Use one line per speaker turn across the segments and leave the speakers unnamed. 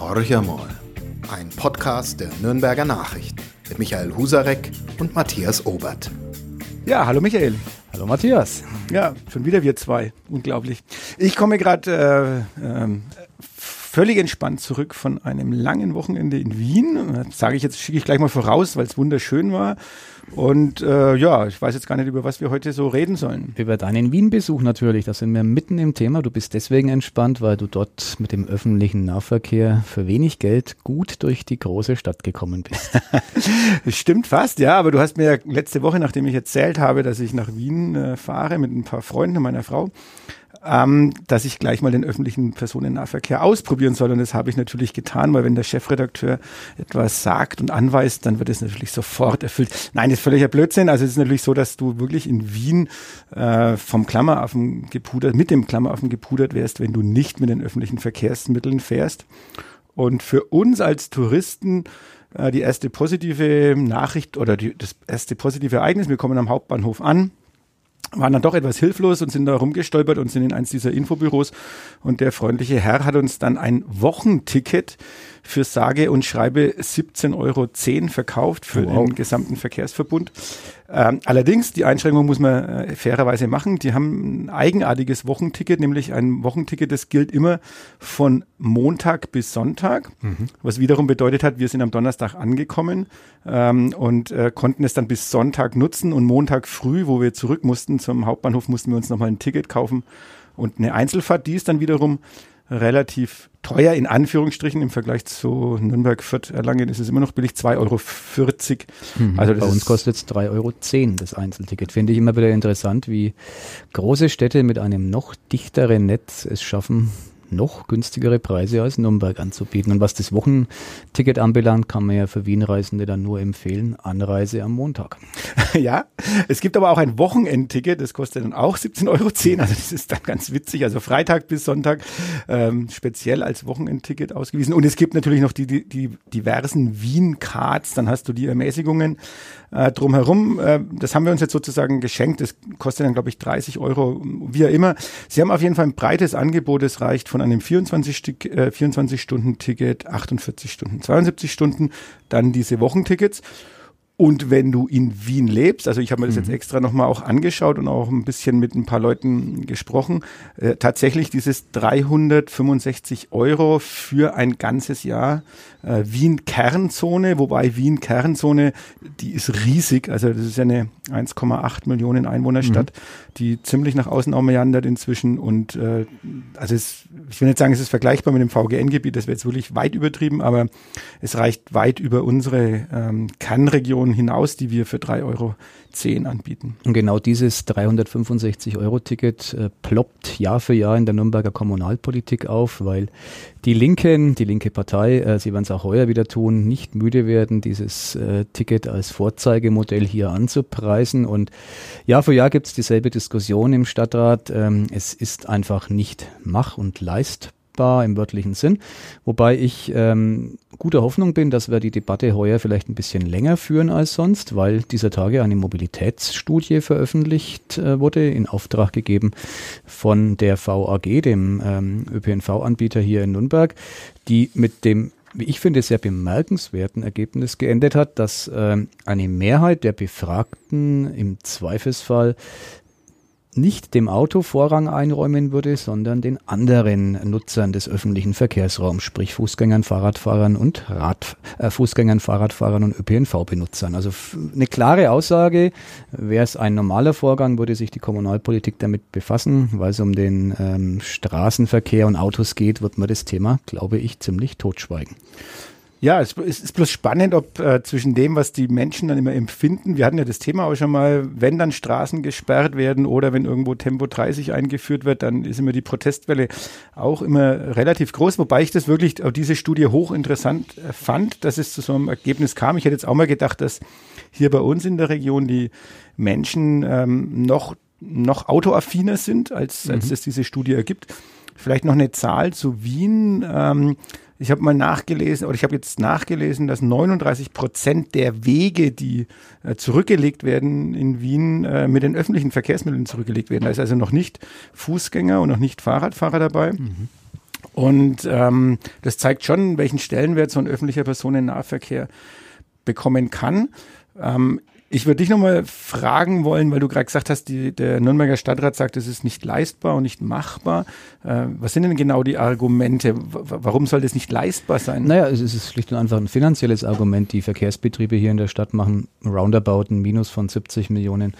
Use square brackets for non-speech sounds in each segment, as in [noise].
Horch mal. Ein Podcast der Nürnberger Nachrichten mit Michael Husarek und Matthias Obert.
Ja, hallo Michael.
Hallo Matthias.
Ja, schon wieder wir zwei. Unglaublich. Ich komme gerade äh, äh, völlig entspannt zurück von einem langen Wochenende in Wien. Das sage ich jetzt, schicke ich gleich mal voraus, weil es wunderschön war. Und äh, ja, ich weiß jetzt gar nicht, über was wir heute so reden sollen.
Über deinen Wien-Besuch natürlich, da sind wir mitten im Thema. Du bist deswegen entspannt, weil du dort mit dem öffentlichen Nahverkehr für wenig Geld gut durch die große Stadt gekommen bist. [laughs]
Stimmt fast, ja, aber du hast mir letzte Woche, nachdem ich erzählt habe, dass ich nach Wien äh, fahre mit ein paar Freunden meiner Frau, ähm, dass ich gleich mal den öffentlichen Personennahverkehr ausprobieren soll. Und das habe ich natürlich getan, weil wenn der Chefredakteur etwas sagt und anweist, dann wird es natürlich sofort erfüllt. Nein, das ist völliger Blödsinn. Also es ist natürlich so, dass du wirklich in Wien äh, vom Klammeraffen gepudert, mit dem Klammeraffen gepudert wärst, wenn du nicht mit den öffentlichen Verkehrsmitteln fährst. Und für uns als Touristen äh, die erste positive Nachricht oder die, das erste positive Ereignis, wir kommen am Hauptbahnhof an waren dann doch etwas hilflos und sind da rumgestolpert und sind in eins dieser Infobüros. Und der freundliche Herr hat uns dann ein Wochenticket für sage und schreibe 17,10 Euro verkauft für wow. den gesamten Verkehrsverbund. Ähm, allerdings, die Einschränkung muss man äh, fairerweise machen. Die haben ein eigenartiges Wochenticket, nämlich ein Wochenticket, das gilt immer von Montag bis Sonntag, mhm. was wiederum bedeutet hat, wir sind am Donnerstag angekommen ähm, und äh, konnten es dann bis Sonntag nutzen und Montag früh, wo wir zurück mussten zum Hauptbahnhof, mussten wir uns nochmal ein Ticket kaufen und eine Einzelfahrt, die ist dann wiederum relativ teuer, in Anführungsstrichen, im Vergleich zu Nürnberg, Fürth, Erlangen ist es immer noch billig, 2,40 Euro.
Mhm. Also Bei uns kostet es 3,10 Euro das Einzelticket. Finde ich immer wieder interessant, wie große Städte mit einem noch dichteren Netz es schaffen, noch günstigere Preise als Nürnberg anzubieten. Und was das Wochenticket anbelangt, kann man ja für Wien-Reisende dann nur empfehlen, Anreise am Montag. [laughs]
Ja, es gibt aber auch ein Wochenendticket, das kostet dann auch 17,10 Euro. Also das ist dann ganz witzig. Also Freitag bis Sonntag ähm, speziell als Wochenendticket ausgewiesen. Und es gibt natürlich noch die, die, die diversen Wien-Cards, dann hast du die Ermäßigungen äh, drumherum. Äh, das haben wir uns jetzt sozusagen geschenkt. Das kostet dann, glaube ich, 30 Euro, wie auch immer. Sie haben auf jeden Fall ein breites Angebot. Es reicht von einem 24-Stunden-Ticket, äh, 24 48 Stunden, 72 Stunden, dann diese Wochentickets. Und wenn du in Wien lebst, also ich habe mir das mhm. jetzt extra nochmal auch angeschaut und auch ein bisschen mit ein paar Leuten gesprochen, äh, tatsächlich dieses 365 Euro für ein ganzes Jahr äh, Wien-Kernzone, wobei Wien-Kernzone, die ist riesig, also das ist ja eine 1,8 Millionen Einwohnerstadt, mhm. die ziemlich nach außen auch meandert inzwischen und äh, also es, ich will nicht sagen, es ist vergleichbar mit dem VGN-Gebiet, das wäre jetzt wirklich weit übertrieben, aber es reicht weit über unsere ähm, Kernregion Optionen hinaus, die wir für 3,10 Euro anbieten.
Und genau dieses 365-Euro-Ticket äh, ploppt Jahr für Jahr in der Nürnberger Kommunalpolitik auf, weil die Linken, die linke Partei, äh, sie werden es auch heuer wieder tun, nicht müde werden, dieses äh, Ticket als Vorzeigemodell hier anzupreisen. Und Jahr für Jahr gibt es dieselbe Diskussion im Stadtrat. Ähm, es ist einfach nicht mach- und leistbar greifbar im wörtlichen Sinn. Wobei ich ähm, guter Hoffnung bin, dass wir die Debatte heuer vielleicht ein bisschen länger führen als sonst, weil dieser Tage eine Mobilitätsstudie veröffentlicht äh, wurde, in Auftrag gegeben von der VAG, dem ähm, ÖPNV-Anbieter hier in Nürnberg, die mit dem wie ich finde, sehr bemerkenswerten Ergebnis geendet hat, dass äh, eine Mehrheit der Befragten im Zweifelsfall nicht dem Auto Vorrang einräumen würde, sondern den anderen Nutzern des öffentlichen Verkehrsraums, sprich Fußgängern, Fahrradfahrern und Rad, äh, Fußgängern, Fahrradfahrern und ÖPNV-Benutzern. Also eine klare Aussage. Wäre es ein normaler Vorgang, würde sich die Kommunalpolitik damit befassen, weil es um den ähm, Straßenverkehr und Autos geht, wird man das Thema, glaube ich, ziemlich totschweigen.
Ja, es, ist bloß spannend, ob äh, zwischen dem, was die Menschen dann immer empfinden, wir hatten ja das Thema auch schon mal, wenn dann Straßen gesperrt werden oder wenn irgendwo Tempo 30 eingeführt wird, dann ist immer die Protestwelle auch immer relativ groß, wobei ich das wirklich, auch diese Studie hochinteressant äh, fand, dass es zu so einem Ergebnis kam. Ich hätte jetzt auch mal gedacht, dass hier bei uns in der Region die Menschen ähm, noch, noch autoaffiner sind, als, als mhm. es diese Studie ergibt. Vielleicht noch eine Zahl zu Wien. Ähm, ich habe mal nachgelesen, oder ich habe jetzt nachgelesen, dass 39 Prozent der Wege, die äh, zurückgelegt werden in Wien, äh, mit den öffentlichen Verkehrsmitteln zurückgelegt werden. Da ist also noch nicht Fußgänger und noch nicht Fahrradfahrer dabei. Mhm. Und ähm, das zeigt schon, welchen Stellenwert so ein öffentlicher Personennahverkehr bekommen kann. Ähm, ich würde dich nochmal fragen wollen, weil du gerade gesagt hast, die, der Nürnberger Stadtrat sagt, es ist nicht leistbar und nicht machbar. Äh, was sind denn genau die Argumente? W warum soll das nicht leistbar sein?
Naja, es ist schlicht und einfach ein finanzielles Argument. Die Verkehrsbetriebe hier in der Stadt machen roundabout ein Minus von 70 Millionen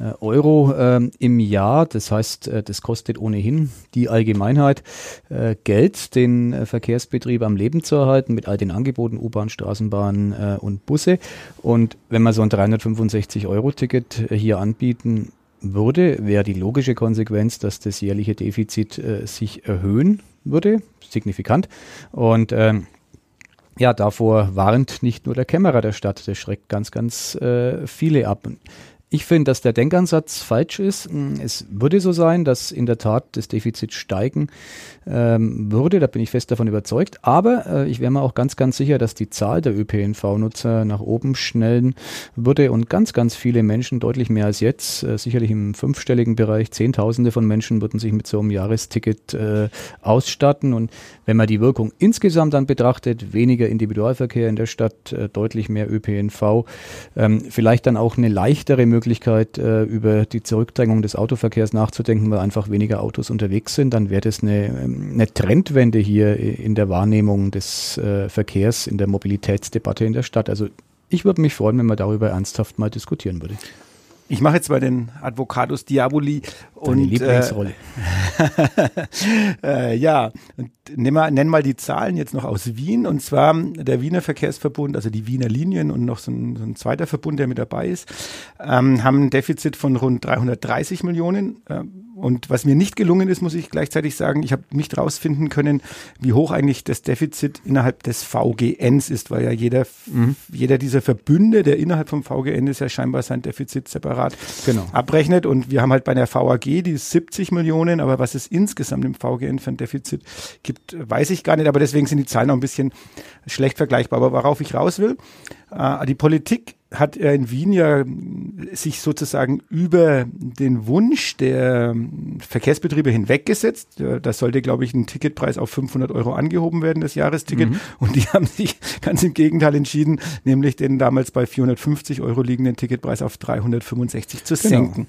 äh, Euro äh, im Jahr. Das heißt, äh, das kostet ohnehin die Allgemeinheit äh, Geld, den äh, Verkehrsbetrieb am Leben zu erhalten mit all den Angeboten, U-Bahn, Straßenbahn und Busse. Und wenn man so ein 350 65-Euro-Ticket äh, hier anbieten würde, wäre die logische Konsequenz, dass das jährliche Defizit äh, sich erhöhen würde, signifikant. Und ähm, ja, davor warnt nicht nur der Kämmerer der Stadt, das schreckt ganz, ganz äh, viele ab. Ich finde, dass der Denkansatz falsch ist. Es würde so sein, dass in der Tat das Defizit steigen ähm, würde, da bin ich fest davon überzeugt. Aber äh, ich wäre mir auch ganz, ganz sicher, dass die Zahl der ÖPNV-Nutzer nach oben schnellen würde und ganz, ganz viele Menschen, deutlich mehr als jetzt, äh, sicherlich im fünfstelligen Bereich, Zehntausende von Menschen würden sich mit so einem Jahresticket äh, ausstatten. Und wenn man die Wirkung insgesamt dann betrachtet, weniger Individualverkehr in der Stadt, äh, deutlich mehr ÖPNV, ähm, vielleicht dann auch eine leichtere Möglichkeit, äh, über die Zurückdrängung des Autoverkehrs nachzudenken, weil einfach weniger Autos unterwegs sind, dann wäre das eine, ähm, eine Trendwende hier in der Wahrnehmung des äh, Verkehrs, in der Mobilitätsdebatte in der Stadt. Also ich würde mich freuen, wenn man darüber ernsthaft mal diskutieren würde.
Ich mache jetzt mal den Advocatus Diaboli
Deine und Lieblingsrolle.
Äh, [laughs] äh, ja, nenn mal, nenn mal die Zahlen jetzt noch aus Wien und zwar der Wiener Verkehrsverbund, also die Wiener Linien und noch so ein, so ein zweiter Verbund, der mit dabei ist, ähm, haben ein Defizit von rund 330 Millionen. Äh, und was mir nicht gelungen ist, muss ich gleichzeitig sagen, ich habe nicht rausfinden können, wie hoch eigentlich das Defizit innerhalb des VGNs ist, weil ja jeder, mhm. jeder dieser Verbünde, der innerhalb vom VGN ist, ja scheinbar sein Defizit separat genau. abrechnet. Und wir haben halt bei der VAG die 70 Millionen, aber was es insgesamt im VGN für ein Defizit gibt, weiß ich gar nicht. Aber deswegen sind die Zahlen auch ein bisschen schlecht vergleichbar. Aber worauf ich raus will, äh, die Politik hat in Wien ja sich sozusagen über den Wunsch der Verkehrsbetriebe hinweggesetzt. Da sollte, glaube ich, ein Ticketpreis auf 500 Euro angehoben werden, das Jahresticket. Mhm. Und die [laughs] haben sich ganz im Gegenteil entschieden, nämlich den damals bei 450 Euro liegenden Ticketpreis auf 365 zu genau. senken.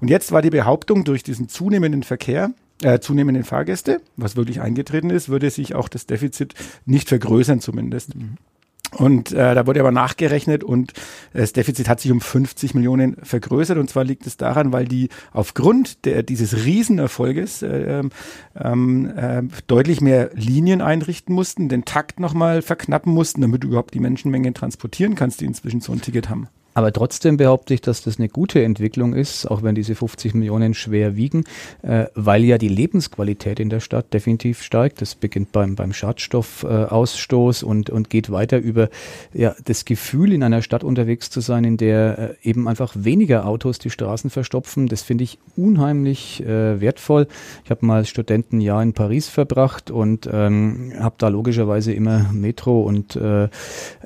Und jetzt war die Behauptung, durch diesen zunehmenden Verkehr äh, zunehmenden Fahrgäste, was wirklich eingetreten ist, würde sich auch das Defizit nicht vergrößern zumindest. Mhm. Und äh, da wurde aber nachgerechnet und das Defizit hat sich um 50 Millionen vergrößert. Und zwar liegt es daran, weil die aufgrund der, dieses Riesenerfolges äh, ähm, ähm, äh, deutlich mehr Linien einrichten mussten, den Takt nochmal verknappen mussten, damit du überhaupt die Menschenmenge transportieren kannst, die inzwischen so ein Ticket haben.
Aber trotzdem behaupte ich, dass das eine gute Entwicklung ist, auch wenn diese 50 Millionen schwer wiegen, äh, weil ja die Lebensqualität in der Stadt definitiv steigt. Das beginnt beim, beim Schadstoffausstoß äh, und, und geht weiter über ja, das Gefühl, in einer Stadt unterwegs zu sein, in der äh, eben einfach weniger Autos die Straßen verstopfen. Das finde ich unheimlich äh, wertvoll. Ich habe mal Studentenjahr in Paris verbracht und ähm, habe da logischerweise immer Metro und äh,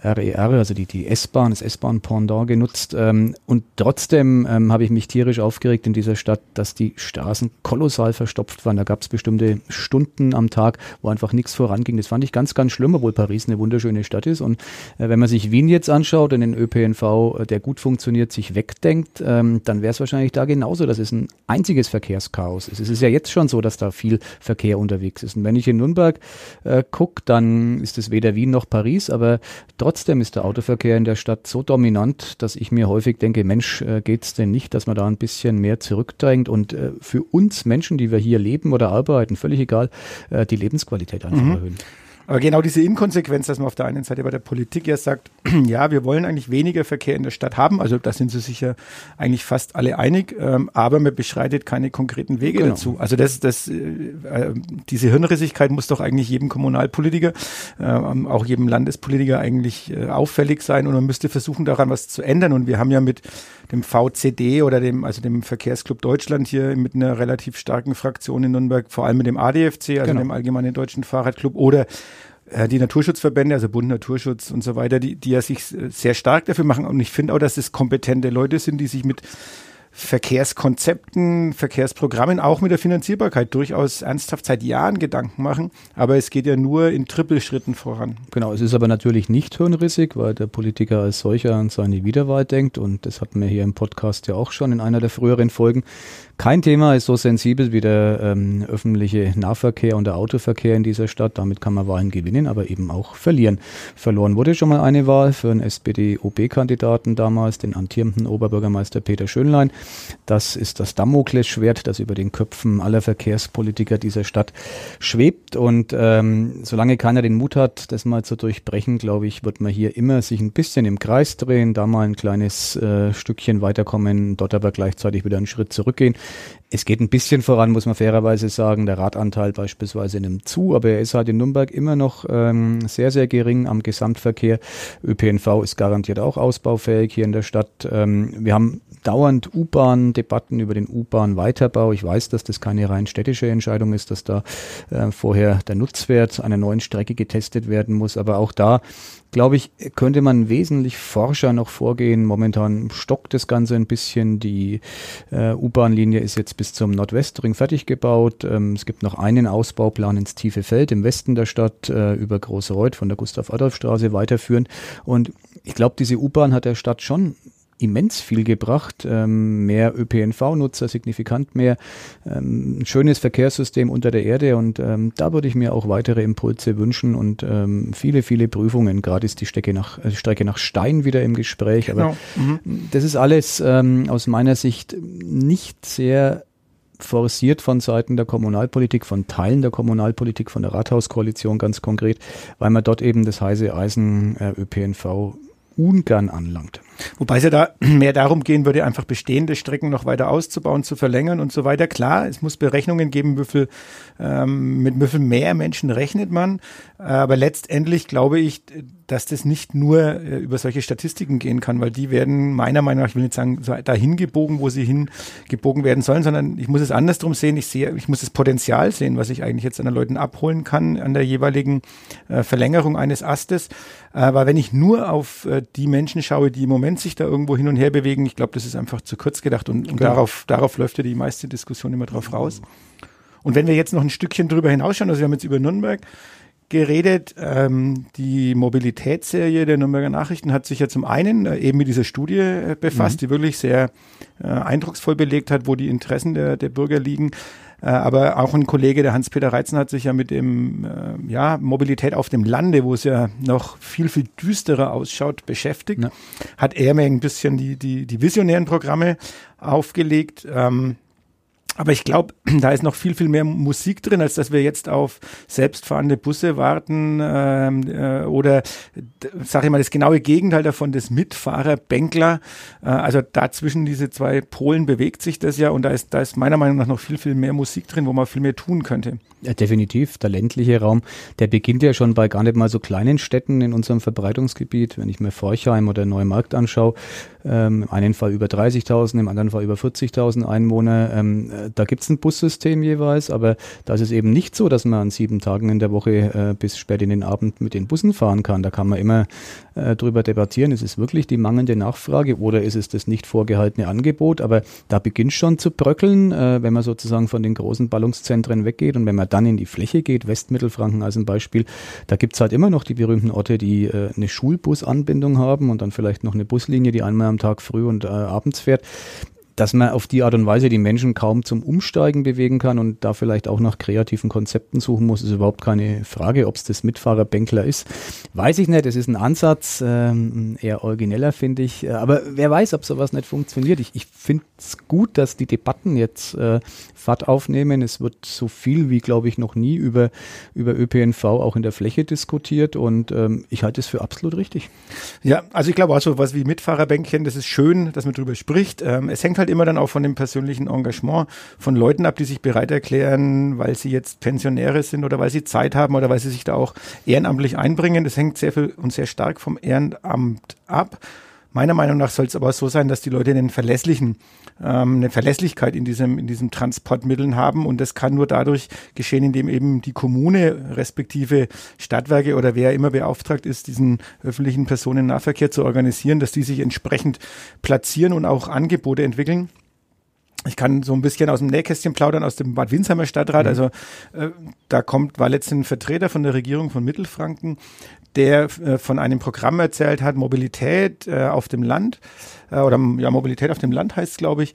RER, e also die, die S-Bahn, das S-Bahn-Pendant genutzt. Ähm, und trotzdem ähm, habe ich mich tierisch aufgeregt in dieser Stadt, dass die Straßen kolossal verstopft waren. Da gab es bestimmte Stunden am Tag, wo einfach nichts voranging. Das fand ich ganz, ganz schlimm, obwohl Paris eine wunderschöne Stadt ist. Und äh, wenn man sich Wien jetzt anschaut und den ÖPNV, äh, der gut funktioniert, sich wegdenkt, ähm, dann wäre es wahrscheinlich da genauso, dass es ein einziges Verkehrschaos ist. Es ist ja jetzt schon so, dass da viel Verkehr unterwegs ist. Und wenn ich in Nürnberg äh, gucke, dann ist es weder Wien noch Paris, aber trotzdem ist der Autoverkehr in der Stadt so dominant, dass dass ich mir häufig denke, Mensch, äh, es denn nicht, dass man da ein bisschen mehr zurückdrängt und äh, für uns Menschen, die wir hier leben oder arbeiten, völlig egal, äh, die Lebensqualität einfach mhm. erhöhen.
Aber genau diese Inkonsequenz, dass man auf der einen Seite bei der Politik ja sagt, [clears throat] ja, wir wollen eigentlich weniger Verkehr in der Stadt haben, also da sind sie sicher eigentlich fast alle einig, ähm, aber man beschreitet keine konkreten Wege genau. dazu. Also das, das, äh, äh, diese Hirnrissigkeit muss doch eigentlich jedem Kommunalpolitiker, äh, auch jedem Landespolitiker eigentlich äh, auffällig sein und man müsste versuchen, daran was zu ändern. Und wir haben ja mit dem VCD oder dem, also dem Verkehrsclub Deutschland hier mit einer relativ starken Fraktion in Nürnberg, vor allem mit dem ADFC, also genau. dem Allgemeinen Deutschen Fahrradclub oder die Naturschutzverbände, also Bund Naturschutz und so weiter, die, die ja sich sehr stark dafür machen. Und ich finde auch, dass es kompetente Leute sind, die sich mit Verkehrskonzepten, Verkehrsprogrammen, auch mit der Finanzierbarkeit durchaus ernsthaft seit Jahren Gedanken machen. Aber es geht ja nur in Trippelschritten voran.
Genau, es ist aber natürlich nicht hirnrissig, weil der Politiker als solcher an seine Wiederwahl denkt. Und das hatten wir hier im Podcast ja auch schon in einer der früheren Folgen. Kein Thema ist so sensibel wie der ähm, öffentliche Nahverkehr und der Autoverkehr in dieser Stadt. Damit kann man Wahlen gewinnen, aber eben auch verlieren. Verloren wurde schon mal eine Wahl für einen SPD-OB-Kandidaten damals, den amtierenden Oberbürgermeister Peter Schönlein. Das ist das Damoklesschwert, das über den Köpfen aller Verkehrspolitiker dieser Stadt schwebt. Und ähm, solange keiner den Mut hat, das mal zu durchbrechen, glaube ich, wird man hier immer sich ein bisschen im Kreis drehen, da mal ein kleines äh, Stückchen weiterkommen, dort aber gleichzeitig wieder einen Schritt zurückgehen. Es geht ein bisschen voran, muss man fairerweise sagen. Der Radanteil beispielsweise nimmt zu, aber er ist halt in Nürnberg immer noch ähm, sehr, sehr gering am Gesamtverkehr. ÖPNV ist garantiert auch ausbaufähig hier in der Stadt. Ähm, wir haben dauernd U-Bahn-Debatten über den U-Bahn-Weiterbau. Ich weiß, dass das keine rein städtische Entscheidung ist, dass da äh, vorher der Nutzwert einer neuen Strecke getestet werden muss. Aber auch da glaube ich, könnte man wesentlich forscher noch vorgehen. Momentan stockt das Ganze ein bisschen. Die äh, U-Bahn-Linie ist jetzt bis zum Nordwestring fertig gebaut. Ähm, es gibt noch einen Ausbauplan ins tiefe Feld im Westen der Stadt äh, über Große Reuth von der Gustav-Adolf-Straße weiterführen. Und ich glaube, diese U-Bahn hat der Stadt schon immens viel gebracht. Ähm, mehr ÖPNV-Nutzer, signifikant mehr. Ähm, ein schönes Verkehrssystem unter der Erde und ähm, da würde ich mir auch weitere Impulse wünschen und ähm, viele, viele Prüfungen. Gerade ist die Strecke nach, äh, Strecke nach Stein wieder im Gespräch. Aber genau. mhm. das ist alles ähm, aus meiner Sicht nicht sehr forciert von Seiten der Kommunalpolitik, von Teilen der Kommunalpolitik, von der Rathauskoalition ganz konkret, weil man dort eben das heiße Eisen äh, ÖPNV ungern anlangt.
Wobei es ja da [clears throat] mehr darum gehen würde, einfach bestehende Strecken noch weiter auszubauen, zu verlängern und so weiter. Klar, es muss Berechnungen geben, wie viel, ähm, mit wie viel mehr Menschen rechnet man. Aber letztendlich glaube ich, dass das nicht nur äh, über solche Statistiken gehen kann, weil die werden meiner Meinung nach, ich will nicht sagen, dahin gebogen, wo sie hingebogen werden sollen, sondern ich muss es andersrum sehen. Ich sehe, ich muss das Potenzial sehen, was ich eigentlich jetzt an den Leuten abholen kann an der jeweiligen äh, Verlängerung eines Astes. Weil wenn ich nur auf äh, die Menschen schaue, die im Moment sich da irgendwo hin und her bewegen, ich glaube, das ist einfach zu kurz gedacht und, und genau. darauf, darauf läuft ja die meiste Diskussion immer drauf raus. Und wenn wir jetzt noch ein Stückchen drüber hinausschauen, also wir haben jetzt über Nürnberg, geredet. Ähm, die Mobilitätsserie der Nürnberger Nachrichten hat sich ja zum einen äh, eben mit dieser Studie äh, befasst, mhm. die wirklich sehr äh, eindrucksvoll belegt hat, wo die Interessen der, der Bürger liegen. Äh, aber auch ein Kollege, der Hans-Peter Reitzen, hat sich ja mit dem äh, ja, Mobilität auf dem Lande, wo es ja noch viel, viel düsterer ausschaut, beschäftigt. Ja. Hat er mir ein bisschen die, die, die visionären Programme aufgelegt. Ähm, aber ich glaube, [clears throat] da ist noch viel, viel mehr Musik drin, als dass wir jetzt auf selbstfahrende Busse warten ähm, äh, oder, sage ich mal, das genaue Gegenteil davon, das Mitfahrer-Bänkler. Äh, also dazwischen diese zwei Polen bewegt sich das ja und da ist, da ist meiner Meinung nach noch viel, viel mehr Musik drin, wo man viel mehr tun könnte.
Ja, definitiv. Der ländliche Raum, der beginnt ja schon bei gar nicht mal so kleinen Städten in unserem Verbreitungsgebiet. Wenn ich mir Forchheim oder Neumarkt anschaue, ähm, im einen Fall über 30.000, im anderen Fall über 40.000 Einwohner. Ähm, äh, da gibt es ein Bussystem jeweils, aber da ist es eben nicht so, dass man an sieben Tagen in der Woche äh, bis spät in den Abend mit den Bussen fahren kann. Da kann man immer äh, drüber debattieren, ist es wirklich die mangelnde Nachfrage oder ist es das nicht vorgehaltene Angebot? Aber da beginnt schon zu bröckeln, äh, wenn man sozusagen von den großen Ballungszentren weggeht und wenn man dann in die Fläche geht, Westmittelfranken als ein Beispiel, da gibt es halt immer noch die berühmten Orte, die äh, eine Schulbusanbindung haben und dann vielleicht noch eine Buslinie, die einmal am Tag früh und äh, abends fährt dass man auf die Art und Weise die Menschen kaum zum Umsteigen bewegen kann und da vielleicht auch nach kreativen Konzepten suchen muss, ist überhaupt keine Frage. Ob es das Mitfahrerbänkler ist, weiß ich nicht. Es ist ein Ansatz, ähm, eher origineller, finde ich. Aber wer weiß, ob sowas nicht funktioniert. Ich, ich finde es gut, dass die Debatten jetzt äh, Fahrt aufnehmen. Es wird so viel wie, glaube ich, noch nie über, über ÖPNV auch in der Fläche diskutiert und ähm, ich halte es für absolut richtig.
Ja, also ich glaube auch so was wie Mitfahrerbänkchen, das ist schön, dass man darüber spricht. Ähm, es hängt halt halt immer dann auch von dem persönlichen Engagement von Leuten ab, die sich bereit erklären, weil sie jetzt Pensionäre sind oder weil sie Zeit haben oder weil sie sich da auch ehrenamtlich einbringen. Das hängt sehr viel und sehr stark vom Ehrenamt ab. Meiner Meinung nach soll es aber so sein, dass die Leute einen verlässlichen, ähm, eine Verlässlichkeit in diesem, in diesem Transportmitteln haben und das kann nur dadurch geschehen, indem eben die Kommune respektive Stadtwerke oder wer immer beauftragt ist, diesen öffentlichen Personennahverkehr zu organisieren, dass die sich entsprechend platzieren und auch Angebote entwickeln. ich kann so ein bisschen aus dem Nähkästchen plaudern, aus dem Bad Winsheimer Stadtrat. Mhm. Also äh, da kommt, war letztens ein Vertreter von der Regierung von Mittelfranken, der äh, von einem Programm erzählt hat, Mobilität äh, auf dem Land, äh, oder ja, Mobilität auf dem Land heißt es, glaube ich.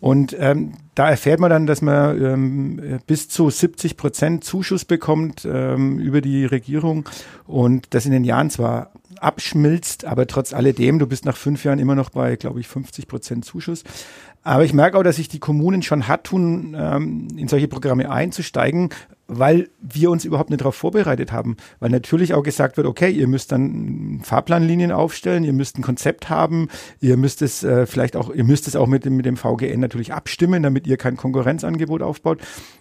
Und ähm, da erfährt man dann, dass man ähm, bis zu 70 Prozent Zuschuss bekommt ähm, über die Regierung und das in den Jahren zwar abschmilzt, aber trotz alledem, du bist nach fünf Jahren immer noch bei, glaube ich, 50 Prozent Zuschuss. Aber ich merke auch, dass sich die Kommunen schon hat tun, ähm, in solche Programme einzusteigen, weil wir uns überhaupt nicht darauf vorbereitet haben. Weil natürlich auch gesagt wird, okay, ihr müsst dann Fahrplanlinien aufstellen, ihr müsst ein Konzept haben, ihr müsst es äh, vielleicht auch, ihr müsst es auch mit dem, mit dem VGN natürlich abstimmen, damit ihr kein Konkurrenzangebot aufbaut.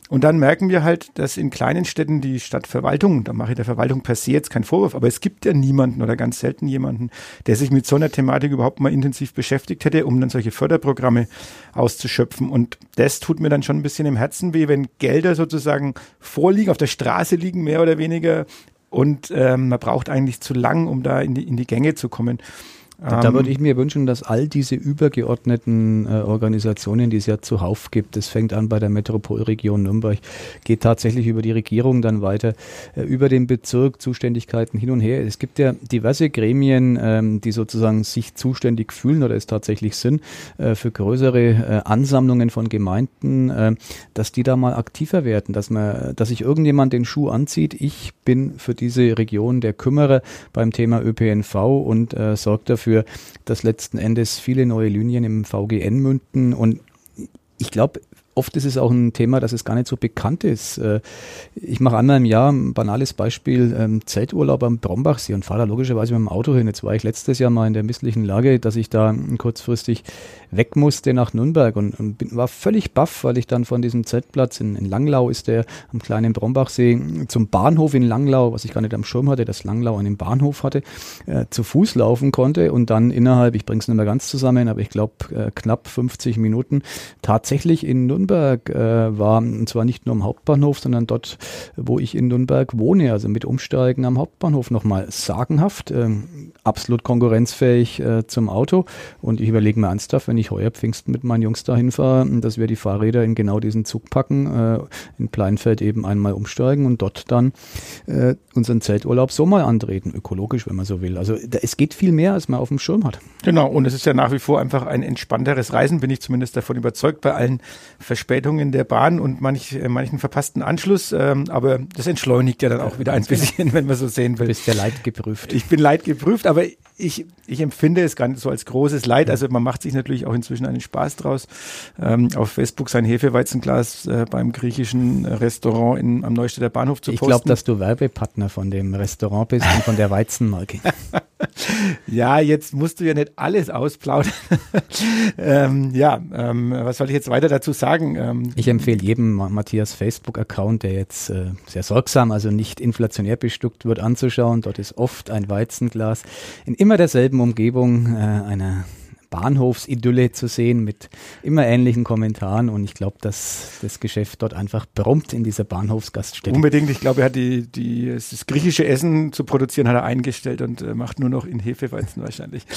Und dann merken wir halt, dass in kleinen Städten die Stadtverwaltung, da mache ich der Verwaltung per se jetzt keinen Vorwurf, aber es gibt ja niemanden oder ganz selten jemanden, der sich mit so einer Thematik überhaupt mal intensiv beschäftigt hätte, um dann solche Förderprogramme auszuschöpfen. Und das tut mir dann schon ein bisschen im Herzen weh, wenn Gelder sozusagen vorliegen, auf der Straße liegen, mehr oder weniger, und ähm, man braucht eigentlich zu lang, um da in die, in die Gänge zu kommen.
Da, da würde ähm, ich mir wünschen, dass all diese übergeordneten äh, Organisationen, die es ja zuhauf gibt, das fängt an bei der Metropolregion Nürnberg, geht tatsächlich über die Regierung dann weiter, äh, über den Bezirk, Zuständigkeiten hin und her. Es gibt ja diverse Gremien, ähm, die sozusagen sich zuständig fühlen oder es tatsächlich sind äh, für größere äh, Ansammlungen von Gemeinden, äh, dass die da mal aktiver werden, dass man, dass sich irgendjemand den Schuh anzieht. Ich bin für diese Region der Kümmerer beim Thema ÖPNV und äh, sorgt dafür, dafür, dass letzten Endes viele neue Linien im VGN münden. Und ich glaube, oft ist es auch ein Thema, dass es gar nicht so bekannt ist. Äh, ich mache einmal im Jahr ein banales Beispiel, ähm, Zelturlaub am Brombachsee und fahre da logischerweise mit dem Auto hin. Jetzt war ich letztes Jahr mal in der misslichen Lage, dass ich da kurzfristig weg musste nach Nürnberg und, und bin, war völlig baff, weil ich dann von diesem Zeltplatz in, in, Langlau ist der am kleinen Brombachsee zum Bahnhof in Langlau, was ich gar nicht am Schirm hatte, dass Langlau einen Bahnhof hatte, äh, zu Fuß laufen konnte und dann innerhalb, ich bringe es nicht mehr ganz zusammen, aber ich glaube äh, knapp 50 Minuten tatsächlich in Nürnberg äh, war, und zwar nicht nur am Hauptbahnhof, sondern dort, wo ich in Nürnberg wohne, also mit Umsteigen am Hauptbahnhof nochmal sagenhaft, äh, absolut konkurrenzfähig äh, zum Auto und ich überlege mir ernsthaft, wenn ich heuer Pfingsten mit meinen Jungs dahin fahre, dass wir die Fahrräder in genau diesen Zug packen, äh, in Pleinfeld eben einmal umsteigen und dort dann äh, unseren Zelturlaub so mal antreten, ökologisch, wenn man so will. Also da, es geht viel mehr, als man auf dem Schirm hat.
Genau, und es ist ja nach wie vor einfach ein entspannteres Reisen, bin ich zumindest davon überzeugt, bei allen Verspätungen der Bahn und manch, äh, manchen verpassten Anschluss. Ähm, aber das entschleunigt ja dann auch wieder ein bisschen, [laughs] wenn man so sehen will.
Du bist ja leidgeprüft.
Ich bin leidgeprüft, aber ich, ich empfinde es gar nicht so als großes Leid. Also man macht sich natürlich auch inzwischen einen Spaß draus. Ähm, auf Facebook sein Hefeweizenglas äh, beim griechischen Restaurant in, am Neustädter Bahnhof zu
ich posten. Ich glaube, dass du Werbepartner von dem Restaurant bist und von der Weizenmarke. [laughs]
ja, jetzt musst du ja nicht alles ausplaudern. [laughs] ähm, ja, ähm, was soll ich jetzt weiter dazu sagen? Ähm,
ich empfehle jedem Matthias Facebook-Account, der jetzt äh, sehr sorgsam, also nicht inflationär bestückt wird, anzuschauen. Dort ist oft ein Weizenglas in immer derselben Umgebung äh, einer Bahnhofsidylle zu sehen mit immer ähnlichen Kommentaren und ich glaube, dass das Geschäft dort einfach brummt in dieser Bahnhofsgaststätte.
Unbedingt, ich glaube, er hat die, die, das griechische Essen zu produzieren, hat er eingestellt und äh, macht nur noch in Hefeweizen wahrscheinlich.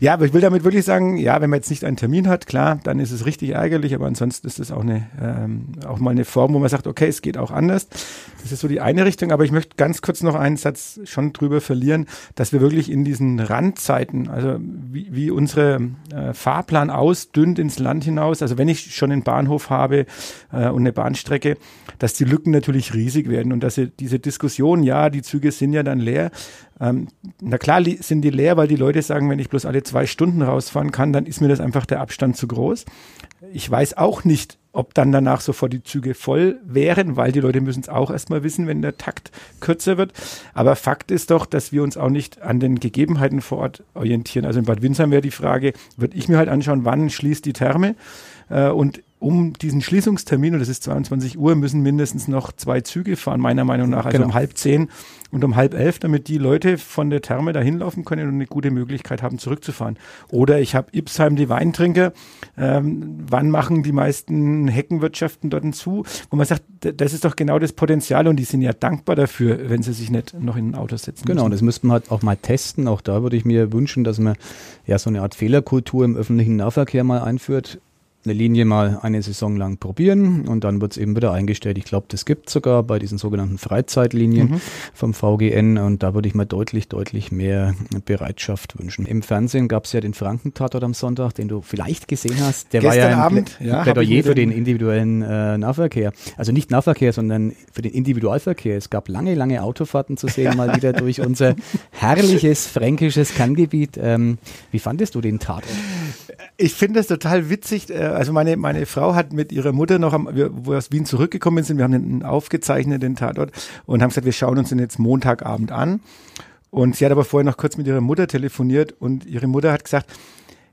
Ja, aber ich will damit wirklich sagen, ja, wenn man jetzt nicht einen Termin hat, klar, dann ist es richtig ärgerlich, aber ansonsten ist es auch eine, ähm, auch mal eine Form, wo man sagt, okay, es geht auch anders. Das ist so die eine Richtung, aber ich möchte ganz kurz noch einen Satz schon drüber verlieren, dass wir wirklich in diesen Randzeiten, also wie, wie unsere äh, Fahrplan ausdünnt ins Land hinaus. Also wenn ich schon einen Bahnhof habe äh, und eine Bahnstrecke, dass die Lücken natürlich riesig werden und dass diese Diskussion, ja, die Züge sind ja dann leer. Ähm, na klar sind die leer, weil die Leute sagen, wenn ich bloß alle zwei Stunden rausfahren kann, dann ist mir das einfach der Abstand zu groß. Ich weiß auch nicht, ob dann danach sofort die Züge voll wären, weil die Leute müssen es auch erstmal wissen, wenn der Takt kürzer wird. Aber Fakt ist doch, dass wir uns auch nicht an den Gegebenheiten vor Ort orientieren. Also in Bad Windsheim wäre die Frage, würde ich mir halt anschauen, wann schließt die Therme? Äh, und um diesen Schließungstermin, und das ist 22 Uhr, müssen mindestens noch zwei Züge fahren, meiner Meinung nach. Also genau. um halb zehn und um halb elf, damit die Leute von der Therme dahin laufen können und eine gute Möglichkeit haben, zurückzufahren. Oder ich habe Ipsheim die Weintrinker. Ähm, wann machen die meisten Heckenwirtschaften dort zu? Wo man sagt, das ist doch genau das Potenzial und die sind ja dankbar dafür, wenn sie sich nicht noch in ein Auto setzen.
Genau, müssen. und das müsste man halt auch mal testen. Auch da würde ich mir wünschen, dass man ja so eine Art Fehlerkultur im öffentlichen Nahverkehr mal einführt eine Linie mal eine Saison lang probieren und dann wird es eben wieder eingestellt. Ich glaube, das gibt sogar bei diesen sogenannten Freizeitlinien mhm. vom VGN und da würde ich mal deutlich, deutlich mehr Bereitschaft wünschen. Im Fernsehen gab es ja den Frankentatort am Sonntag, den du vielleicht gesehen hast. Der
Gestern
war ja ein
Abend, ja,
Plädoyer für den individuellen äh, Nahverkehr. Also nicht Nahverkehr, sondern für den Individualverkehr. Es gab lange, lange Autofahrten zu sehen, mal wieder durch unser [laughs] herrliches fränkisches Kerngebiet. Ähm, wie fandest du den Tatort?
Ich finde das total witzig. Äh, also meine, meine Frau hat mit ihrer Mutter noch, am, wo wir aus Wien zurückgekommen sind, wir haben den aufgezeichnet, Tatort, und haben gesagt, wir schauen uns den jetzt Montagabend an. Und sie hat aber vorher noch kurz mit ihrer Mutter telefoniert und ihre Mutter hat gesagt,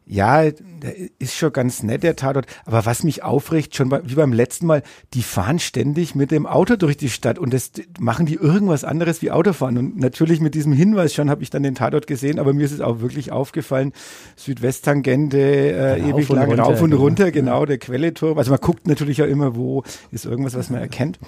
ja, der ist schon ganz nett, der Tatort. Aber was mich aufregt, schon wie beim letzten Mal, die fahren ständig mit dem Auto durch die Stadt und das machen die irgendwas anderes wie Autofahren. Und natürlich mit diesem Hinweis schon habe ich dann den Tatort gesehen, aber mir ist es auch wirklich aufgefallen, Südwesttangente, äh, ja, ewig lang runter, rauf und genau. runter, genau, genau der Quelleturm. Also man guckt natürlich auch immer, wo ist irgendwas, was man erkennt.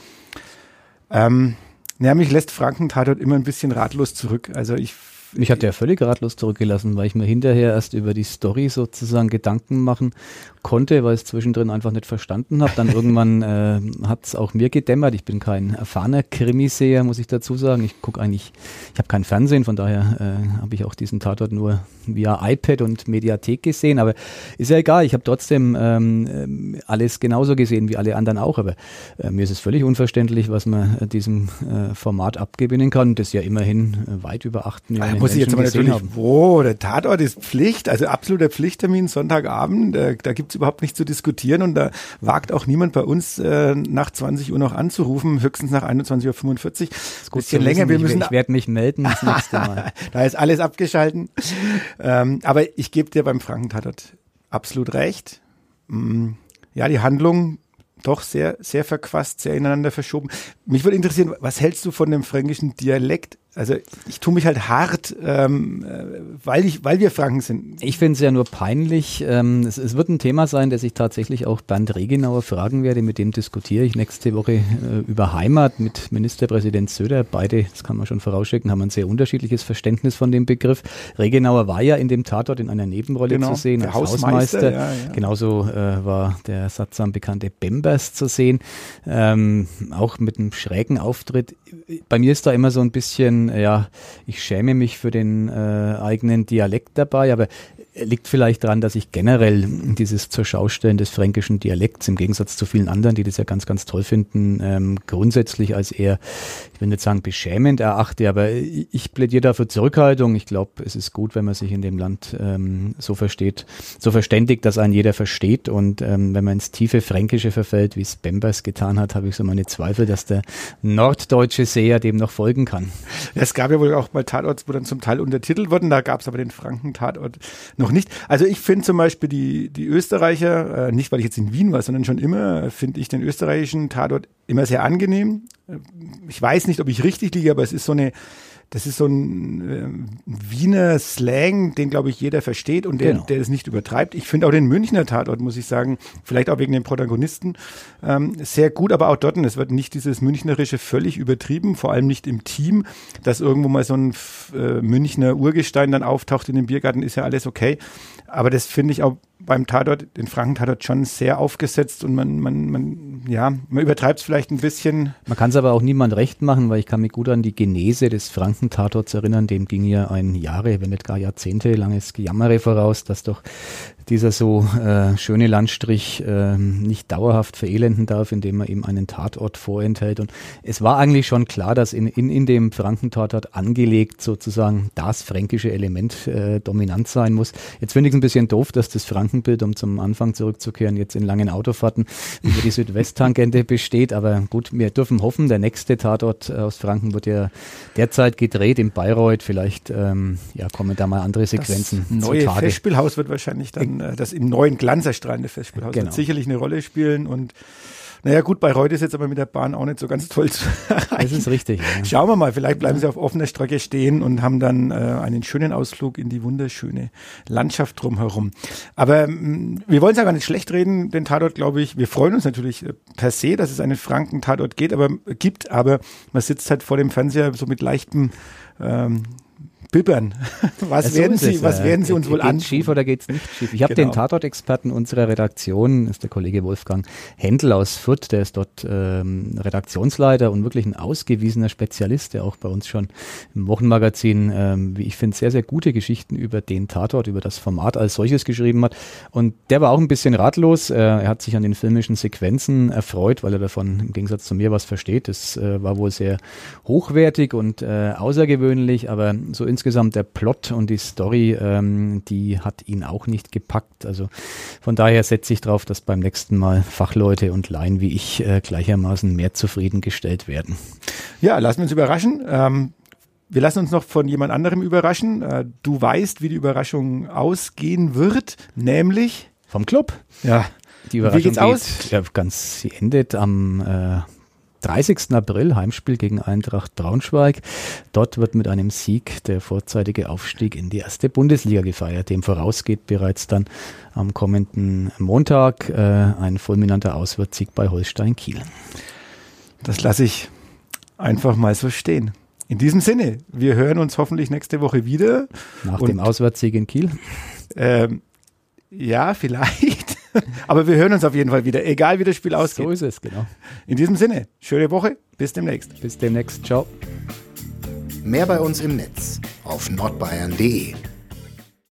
Ähm, ja, mich lässt Franken-Tatort immer ein bisschen ratlos zurück. Also ich
mich hat der völlig ratlos zurückgelassen, weil ich mir hinterher erst über die Story sozusagen Gedanken machen konnte, weil ich es zwischendrin einfach nicht verstanden habe. Dann [laughs] irgendwann äh, hat es auch mir gedämmert. Ich bin kein erfahrener Krimiseher, muss ich dazu sagen. Ich gucke eigentlich, ich habe kein Fernsehen, von daher äh, habe ich auch diesen Tatort nur via iPad und Mediathek gesehen. Aber ist ja egal, ich habe trotzdem ähm, alles genauso gesehen wie alle anderen auch. Aber äh, mir ist es völlig unverständlich, was man äh, diesem äh, Format abgewinnen kann, das ja immerhin äh, weit über acht
Millionen muss ich jetzt aber natürlich, haben. wo, der Tatort ist Pflicht, also absoluter Pflichttermin, Sonntagabend, äh, da gibt's überhaupt nichts zu diskutieren und da wagt auch niemand bei uns äh, nach 20 Uhr noch anzurufen, höchstens nach 21.45 Uhr.
Gut bisschen länger, wir müssen. Ich, ich werde mich melden das nächste
Mal. [laughs] da ist alles abgeschalten. ähm, aber ich gebe dir beim Frankentatort absolut recht. Mm, ja, die Handlung doch sehr, sehr verquast, sehr ineinander verschoben. Mich würde interessieren, was hältst du von dem fränkischen Dialekt? Also ich tue mich halt hart, ähm, äh, weil ich, weil wir Franken sind.
Ich finde es ja nur peinlich. Ähm, es, es, wird ein Thema sein, das ich tatsächlich auch Bernd Regenauer fragen werde. Mit dem diskutiere ich nächste Woche äh, über Heimat mit Ministerpräsident Söder. Beide, das kann man schon vorausschicken, haben ein sehr unterschiedliches Verständnis von dem Begriff. Regenauer war ja in dem Tatort in einer Nebenrolle
genau,
zu sehen
als Hausmeister. Hausmeister. Ja,
ja. Genauso äh, war der sattsam bekannte Bembers zu sehen, ähm, auch mit einem schrägen Auftritt. Bei mir ist da immer so ein bisschen ja, ich schäme mich für den äh, eigenen Dialekt dabei, aber liegt vielleicht daran, dass ich generell dieses zur Schaustellen des fränkischen Dialekts im Gegensatz zu vielen anderen, die das ja ganz, ganz toll finden, ähm, grundsätzlich als eher, ich will nicht sagen beschämend erachte, aber ich plädiere dafür Zurückhaltung. Ich glaube, es ist gut, wenn man sich in dem Land ähm, so versteht, so verständigt, dass einen jeder versteht und ähm, wenn man ins tiefe Fränkische verfällt, wie es Bembers getan hat, habe ich so meine Zweifel, dass der norddeutsche Seher dem noch folgen kann.
Es gab ja wohl auch mal Tatorts, wo dann zum Teil untertitelt wurden, da gab es aber den Franken-Tatort noch nicht. Also ich finde zum Beispiel die, die Österreicher, äh, nicht weil ich jetzt in Wien war, sondern schon immer, finde ich den österreichischen Tatort immer sehr angenehm. Äh, ich weiß nicht, ob ich richtig liege, aber es ist so eine das ist so ein äh, Wiener Slang, den glaube ich jeder versteht und der, genau. der es nicht übertreibt. Ich finde auch den Münchner Tatort, muss ich sagen, vielleicht auch wegen den Protagonisten, ähm, sehr gut, aber auch dort, es wird nicht dieses Münchnerische völlig übertrieben, vor allem nicht im Team, dass irgendwo mal so ein äh, Münchner Urgestein dann auftaucht in dem Biergarten, ist ja alles okay. Aber das finde ich auch beim Tatort, den Franken-Tatort schon sehr aufgesetzt und man, man, man, ja, man übertreibt es vielleicht ein bisschen.
Man kann es aber auch niemand recht machen, weil ich kann mich gut an die Genese des Franken-Tatorts erinnern. Dem ging ja ein Jahre, wenn nicht gar Jahrzehnte langes Gejammere voraus, dass doch dieser so äh, schöne Landstrich äh, nicht dauerhaft verelenden darf, indem man ihm einen Tatort vorenthält. Und es war eigentlich schon klar, dass in, in, in dem Frankentatort angelegt sozusagen das fränkische Element äh, dominant sein muss. Jetzt finde ich es ein bisschen doof, dass das Frankenbild, um zum Anfang zurückzukehren, jetzt in langen Autofahrten [laughs] über die Südwesttangente besteht. Aber gut, wir dürfen hoffen, der nächste Tatort aus Franken wird ja derzeit gedreht in Bayreuth. Vielleicht ähm, ja, kommen da mal andere Sequenzen.
Das neue Festspielhaus wird wahrscheinlich dann äh, das im neuen Glanz erstrahlende Festspielhaus genau. wird sicherlich eine Rolle spielen und naja, gut, bei heute ist jetzt aber mit der Bahn auch nicht so ganz toll zu [laughs]
erreichen. Das ist richtig. Ja.
Schauen wir mal, vielleicht bleiben sie auf offener Strecke stehen und haben dann äh, einen schönen Ausflug in die wunderschöne Landschaft drumherum. Aber ähm, wir wollen es ja gar nicht schlecht reden, den Tatort, glaube ich. Wir freuen uns natürlich äh, per se, dass es einen Franken-Tatort geht, aber gibt, aber man sitzt halt vor dem Fernseher so mit leichtem ähm, bibbern. [laughs] Was
Ja, so
werden Sie,
es,
was werden Sie uns wohl
geht's
an?
schief oder geht's nicht schief? Ich habe
Genau.
den Tatort-Experten unserer Redaktion, ist der Kollege Wolfgang Händel aus Fürth, der ist dort ähm, Redaktionsleiter und wirklich ein ausgewiesener Spezialist, der auch bei uns schon im Wochenmagazin, ähm, wie ich finde, sehr, sehr gute Geschichten über den Tatort, über das Format als solches geschrieben hat. Und der war auch ein bisschen ratlos. Äh, er hat sich an den filmischen Sequenzen erfreut, weil er davon im Gegensatz zu mir was versteht. Das äh, war wohl sehr hochwertig und äh, außergewöhnlich, aber so insgesamt der Plot und die Story, ähm, die hat ihn auch nicht gepackt. Also von daher setze ich darauf, dass beim nächsten Mal Fachleute und Laien wie ich äh, gleichermaßen mehr zufriedengestellt werden.
Ja, lassen wir uns überraschen. Ähm, wir lassen uns noch von jemand anderem überraschen. Äh, du weißt, wie die Überraschung ausgehen wird, nämlich,
Vom Club.
ja,
Die
Wie
Überraschung
geht's aus?
Geht, ja, ganz, sie endet am äh, 30. April, Heimspiel gegen Eintracht Braunschweig. Dort wird mit einem Sieg der vorzeitige Aufstieg in die erste Bundesliga gefeiert. Dem vorausgeht bereits dann am kommenden Montag äh, ein fulminanter Auswärtssieg bei Holstein Kiel.
das lasse ich einfach mal so stehen. In diesem Sinne, wir hören uns hoffentlich nächste Woche wieder.
Nach
Und-
dem Auswärtssieg in Kiel.
Ähm, ja, vielleicht. [laughs] Aber wir hören uns auf jeden Fall wieder, egal wie das Spiel ausgeht.
So ist es, genau.
In diesem Sinne, schöne Woche, bis demnächst.
Bis demnächst. Ciao.
Mehr bei uns im Netz auf nordbayern.de.